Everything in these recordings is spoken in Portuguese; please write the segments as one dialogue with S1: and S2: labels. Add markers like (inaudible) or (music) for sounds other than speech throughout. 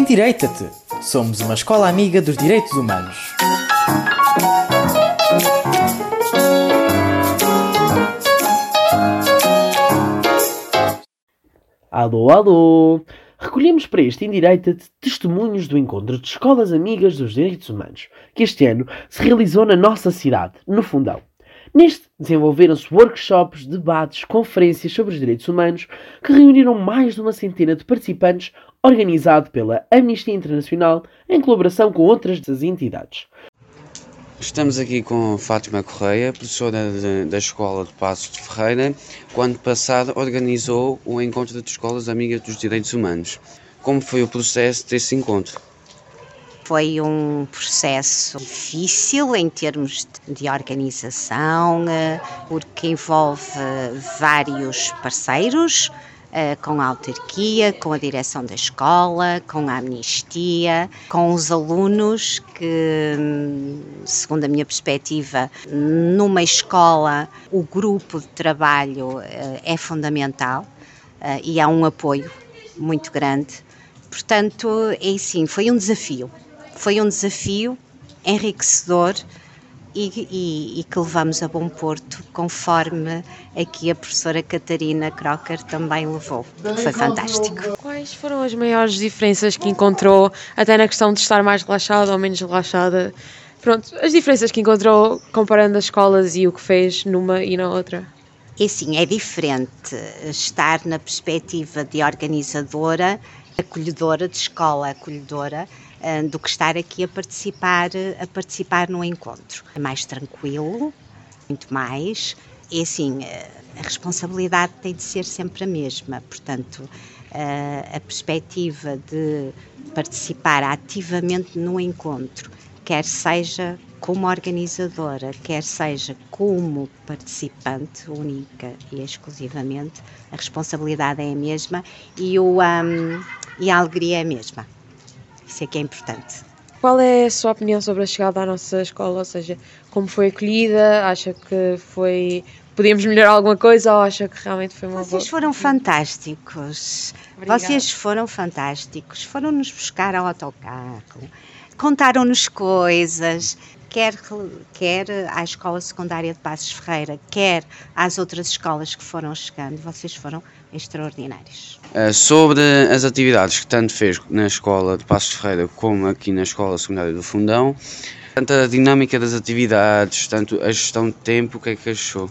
S1: Endireita-te! Somos uma escola amiga dos direitos humanos.
S2: Alô, alô! Recolhemos para este Indireita-te testemunhos do encontro de escolas amigas dos direitos humanos, que este ano se realizou na nossa cidade, no Fundão. Neste desenvolveram-se workshops, debates, conferências sobre os direitos humanos que reuniram mais de uma centena de participantes, organizado pela Amnistia Internacional em colaboração com outras entidades.
S3: Estamos aqui com Fátima Correia, professora de, da Escola de Passos de Ferreira, que ano passado organizou o encontro de escolas amigas dos direitos humanos. Como foi o processo desse encontro?
S4: Foi um processo difícil em termos de organização, eh, porque envolve vários parceiros, eh, com a autarquia, com a direção da escola, com a amnistia, com os alunos que, hum, segundo a minha perspectiva, numa escola o grupo de trabalho eh, é fundamental e há um apoio muito grande. Portanto, é sim, foi um desafio foi um desafio enriquecedor e, e, e, que levamos a bom porto, conforme aqui a professora Catarina Crocker também levou. Foi fantástico.
S5: Quais foram as maiores diferenças que encontrou, até na questão de estar mais relaxada ou menos relaxada? Pronto, as diferenças que encontrou comparando as escolas e o que fez numa e na outra?
S4: E sim, é diferente estar na perspectiva de organizadora, acolhedora, de escola acolhedora, do que estar aqui a participar, a participar no encontro. É mais tranquilo, muito mais. E assim, eh, a responsabilidade tem de ser sempre a mesma, portanto, eh, a perspectiva de participar ativamente no encontro, quer seja como organizadora, quer seja como participante única e exclusivamente, a responsabilidade é a mesma e, o, um, e a alegria é a mesma. Isso é que é importante.
S5: Qual é a sua opinião sobre a chegada à nossa escola? Ou seja, como foi acolhida? Acha que foi. Podíamos melhorar alguma coisa ou acha que realmente foi uma
S4: Vocês
S5: boa...
S4: foram fantásticos. Obrigada. Vocês foram fantásticos. Foram-nos buscar ao autocarro. Contaram-nos coisas quer, quer à Escola Secundária de Passos Ferreira, quer às outras escolas que foram chegando, vocês foram extraordinários.
S3: Uh, sobre as atividades que tanto fez na Escola de Passos Ferreira como aqui na Escola Secundária do Fundão, tanto a dinâmica das atividades, tanto a gestão de tempo, o que é que achou?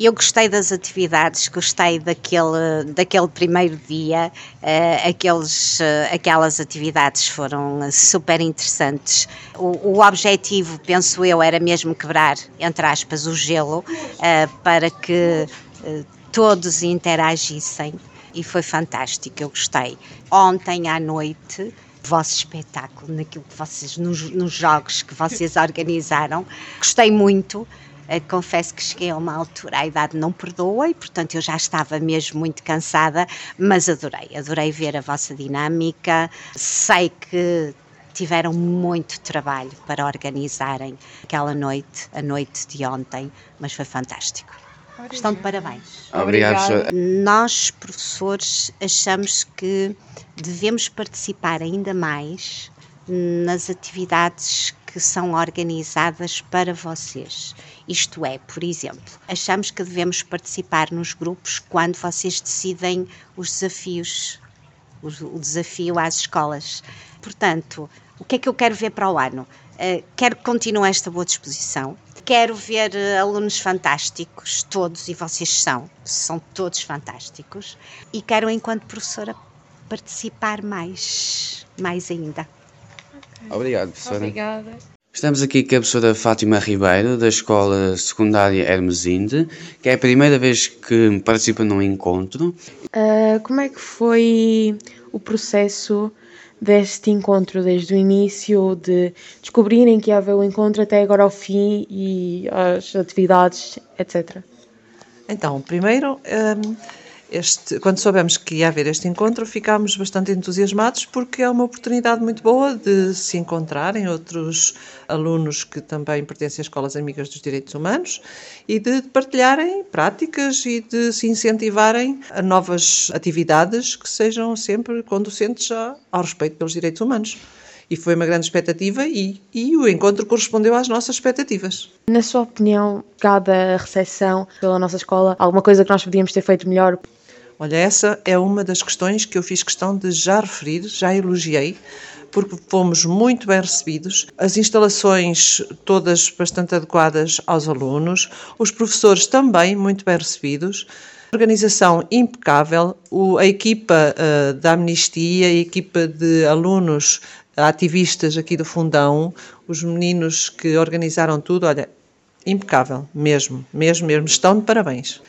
S4: Eu gostei das atividades, gostei daquele, daquele primeiro dia, uh, aqueles, uh, aquelas atividades foram super interessantes. O, o, objetivo, penso eu, era mesmo quebrar, entre aspas, o gelo uh, para que todos interagissem e foi fantástico, eu gostei. Ontem à noite o vosso espetáculo, naquilo que vocês, nos, nos jogos que vocês (laughs) organizaram. Gostei muito. Eh, confesso que cheguei a uma altura, a idade não perdoa e, portanto, eu já estava mesmo muito cansada, mas adorei, adorei ver a vossa dinâmica. Sei que tiveram muito trabalho para organizarem aquela noite, a noite de ontem, mas foi fantástico. Estão de parabéns.
S3: Obrigado.
S4: Nós, professores, achamos que devemos participar ainda mais nas atividades que são organizadas para vocês. Isto é, por exemplo, achamos que devemos participar nos grupos quando vocês decidem os desafios, o desafio às escolas. Portanto, o que é que eu quero ver para o ano? Uh, quero que continue esta boa disposição. Quero ver uh, alunos fantásticos, todos, e vocês são, são todos fantásticos. E quero, enquanto professora, participar mais, mais ainda.
S3: Obrigado, professora.
S5: Obrigada.
S3: Estamos aqui com a professora Fátima Ribeiro, da Escola Secundária Hermesinde, que é a primeira vez que participa num encontro.
S5: Uh, como é que foi o processo deste encontro, desde o início, de descobrirem que ia haver o encontro até agora ao fim e as atividades, etc.?
S6: Então, primeiro, um, este, quando soubemos que ia haver este encontro, ficámos bastante entusiasmados porque é uma oportunidade muito boa de se encontrarem outros alunos que também pertencem às Escolas Amigas dos Direitos Humanos e de partilharem práticas e de se incentivarem a novas atividades que sejam sempre conducentes ao respeito pelos direitos humanos e foi uma grande expectativa e, e o encontro correspondeu às nossas expectativas.
S5: Na sua opinião, cada recepção pela nossa escola, alguma coisa que nós podíamos ter feito melhor?
S6: Olha, essa é uma das questões que eu fiz questão de já referir, já elogiei, porque fomos muito bem recebidos, as instalações todas bastante adequadas aos alunos, os professores também muito bem recebidos, organização impecável, a equipa uh, da Amnistia, a equipa de alunos ativistas aqui do Fundão, os meninos que organizaram tudo, olha, impecável, mesmo, mesmo, mesmo, estão de parabéns.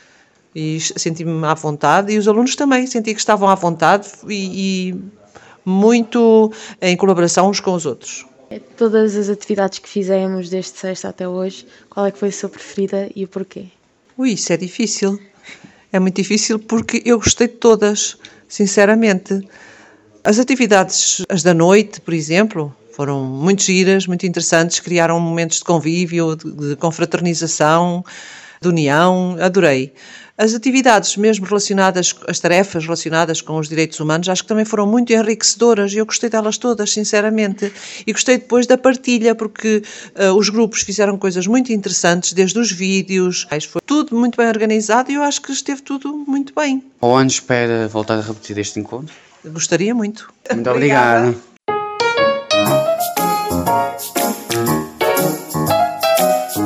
S6: E senti-me à vontade e os alunos também, senti que estavam à vontade e, e muito em colaboração uns com os outros.
S5: Todas as atividades que fizemos desde sexta até hoje, qual é que foi a sua preferida e o porquê?
S6: Ui, isso é difícil. É muito difícil porque eu gostei de todas, sinceramente. As atividades, as da noite, por exemplo, foram muito giras, muito interessantes, criaram momentos de convívio, de, de confraternização, de união, adorei. As atividades mesmo relacionadas, as tarefas relacionadas com os direitos humanos, acho que também foram muito enriquecedoras e eu gostei delas todas, sinceramente. E gostei depois da partilha, porque uh, os grupos fizeram coisas muito interessantes, desde os vídeos, foi tudo muito bem organizado e eu acho que esteve tudo muito bem.
S3: Ou ano espera voltar a repetir este encontro?
S6: Gostaria muito.
S3: Muito obrigado.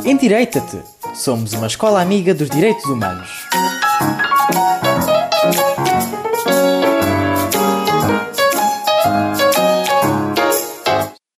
S1: Endireita-te! Somos uma escola amiga dos direitos humanos.